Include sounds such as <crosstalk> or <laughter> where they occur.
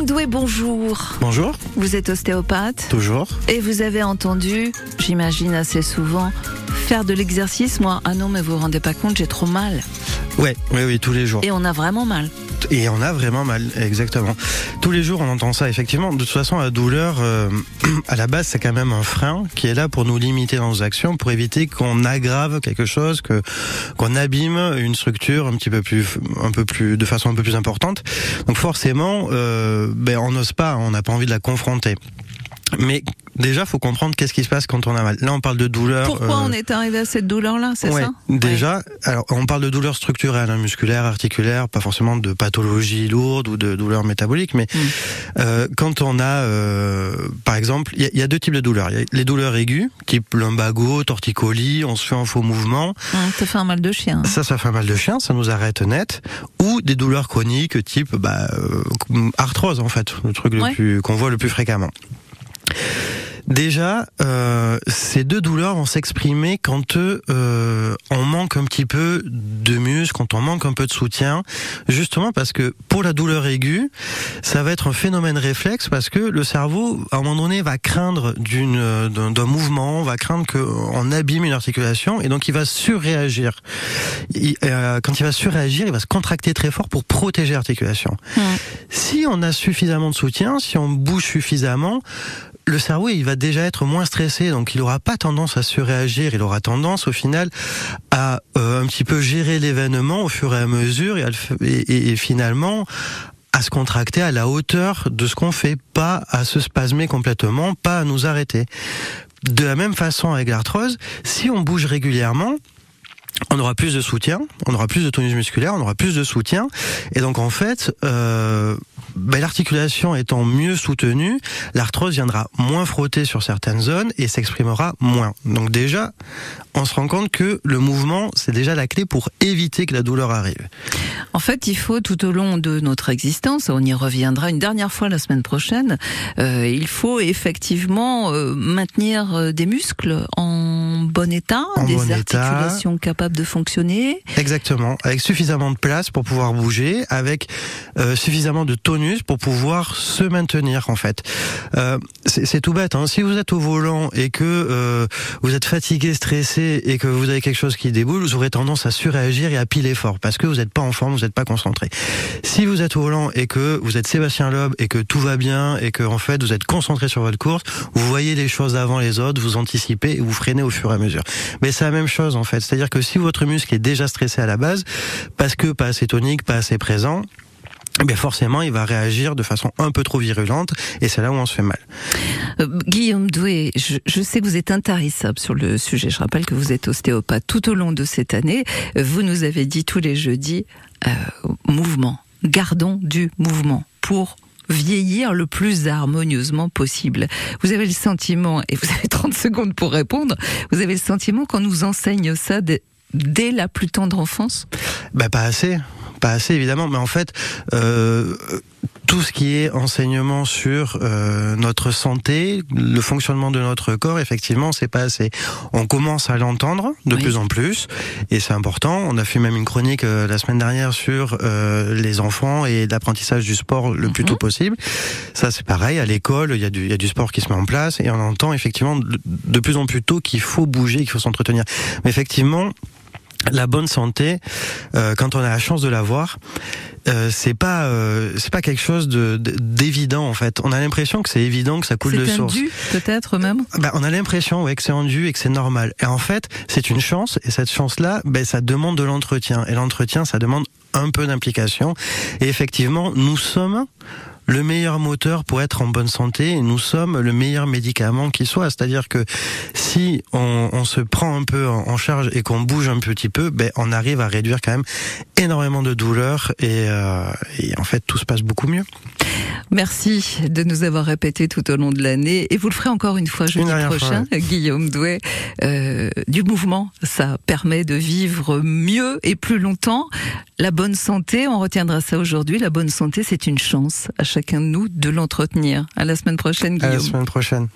Guillaume Doué, bonjour. Bonjour. Vous êtes ostéopathe Toujours. Et vous avez entendu, j'imagine assez souvent, faire de l'exercice. Moi, ah non, mais vous vous rendez pas compte, j'ai trop mal. Ouais, oui, oui, tous les jours. Et on a vraiment mal. Et on a vraiment mal, exactement. Tous les jours, on entend ça. Effectivement, de toute façon, la douleur, euh, <clears throat> à la base, c'est quand même un frein qui est là pour nous limiter dans nos actions, pour éviter qu'on aggrave quelque chose, que qu'on abîme une structure un petit peu plus, un peu plus, de façon un peu plus importante. Donc forcément, euh, ben on n'ose pas, on n'a pas envie de la confronter. Mais déjà, faut comprendre qu'est-ce qui se passe quand on a mal. Là, on parle de douleur. Pourquoi on est arrivé à cette douleur-là, c'est ouais, ça? Déjà, alors on parle de douleur structurelle, hein, musculaire, articulaire, pas forcément de pathologie lourde ou de douleur métabolique, mais Mm. euh, quand on a, euh, par exemple, il y, a- il y a deux types de douleurs. Il y a les douleurs aiguës, type lumbago, torticolis, on se fait un faux mouvement, Ça fait un mal de chien. ça, ça fait un mal de chien, ça nous arrête net, ou des douleurs chroniques, type bah, euh, arthrose en fait, le truc Ouais. le plus qu'on voit le plus fréquemment. Déjà, euh, ces deux douleurs vont s'exprimer quand euh, on manque un petit peu de muscle, quand on manque un peu de soutien, justement parce que pour la douleur aiguë, ça va être un phénomène réflexe parce que le cerveau, à un moment donné, va craindre d'une euh, d'un mouvement, va craindre qu'on abîme une articulation et donc il va surréagir. Il- euh, quand il va surréagir, il va se contracter très fort pour protéger l'articulation. Si on a suffisamment de soutien, si on bouge suffisamment, le cerveau il va déjà être moins stressé, donc il aura pas tendance à surréagir, il aura tendance au final à euh, un petit peu gérer l'événement au fur et à mesure et- et finalement à se contracter à la hauteur de ce qu'on fait, pas à se spasmer complètement, pas à nous arrêter. De la même façon avec l'arthrose, si on bouge régulièrement, on aura plus de soutien, on aura plus de tonus musculaire, on aura plus de soutien, et donc en fait, euh, ben, l'articulation étant mieux soutenue, l'arthrose viendra moins frotter sur certaines zones et s'exprimera moins. Donc déjà, on se rend compte que le mouvement, c'est déjà la clé pour éviter que la douleur arrive. En fait, il faut tout au long de notre existence, on y reviendra une dernière fois la semaine prochaine, euh, il faut effectivement euh, maintenir euh, des muscles en bon état, En des bon état. articulations capables de fonctionner. Exactement, avec suffisamment de place pour pouvoir bouger, avec euh, suffisamment de tonus pour pouvoir se maintenir en fait. Euh, c'est c'est tout bête. Hein. Si vous êtes au volant et que euh, vous êtes fatigué, stressé et que vous avez quelque chose qui déboule, vous aurez tendance à surréagir et à piler fort parce que vous n'êtes pas en forme, vous n'êtes pas concentré. Si vous êtes au volant et que vous êtes Sébastien Loeb et que tout va bien et que en fait vous êtes concentré sur votre course, vous voyez les choses avant les autres, vous anticipez et vous freinez au fur et à mesure. Mais c'est la même chose en fait. C'est-à-dire que si votre muscle est déjà stressé à la base, parce que pas assez tonique, pas assez présent, bien forcément, il va réagir de façon un peu trop virulente, et c'est là où on se fait mal. Euh, Guillaume Doué, je, sais que vous êtes intarissable sur le sujet. Je rappelle que vous êtes ostéopathe tout au long de cette année. Vous nous avez dit tous les jeudis, euh, mouvement. Gardons du mouvement pour vieillir le plus harmonieusement possible. Vous avez le sentiment, et vous avez <laughs> 30 secondes pour répondre, vous avez le sentiment qu'on nous enseigne ça dès, la plus tendre enfance? Bah pas assez, pas assez évidemment, mais en fait, euh, tout ce qui est enseignement sur euh, notre santé, le fonctionnement de notre corps, effectivement, c'est pas assez. On commence à l'entendre de Oui. plus en plus, et c'est important. On a fait même une chronique euh, la semaine dernière sur euh, les enfants et l'apprentissage du sport le plus Mhm. tôt possible. Ça, c'est pareil. À l'école, il y a du, y a du sport qui se met en place, et on entend effectivement de, de plus en plus tôt qu'il faut bouger, qu'il faut s'entretenir. Mais effectivement. La bonne santé, euh, quand on a la chance de l'avoir, euh, c'est pas euh, c'est pas quelque chose de de- d'évident en fait. On a l'impression que c'est évident que ça coule de C'est source. dû, peut-être même? Bah, on a l'impression ouais, que c'est endu et que c'est normal. Et en fait, c'est une chance. Et cette chance-là, ben, ça demande de l'entretien. Et l'entretien, ça demande un peu d'implication. Et effectivement, nous sommes le meilleur moteur pour être en bonne santé et nous sommes le meilleur médicament qui soit. C'est-à-dire que si on, on se prend un peu en, charge et qu'on bouge un petit peu, ben, on arrive à réduire quand même énormément de douleurs et, euh, et en fait tout se passe beaucoup mieux. Merci de nous avoir répété tout au long de l'année et vous le ferez encore une fois jeudi prochain, Guillaume Douet. Euh, du mouvement, ça permet de vivre mieux et plus longtemps. La bonne santé, on retiendra ça aujourd'hui. La bonne santé, c'est une chance à chacun de nous de l'entretenir. À la semaine prochaine, À la Guillaume. semaine prochaine.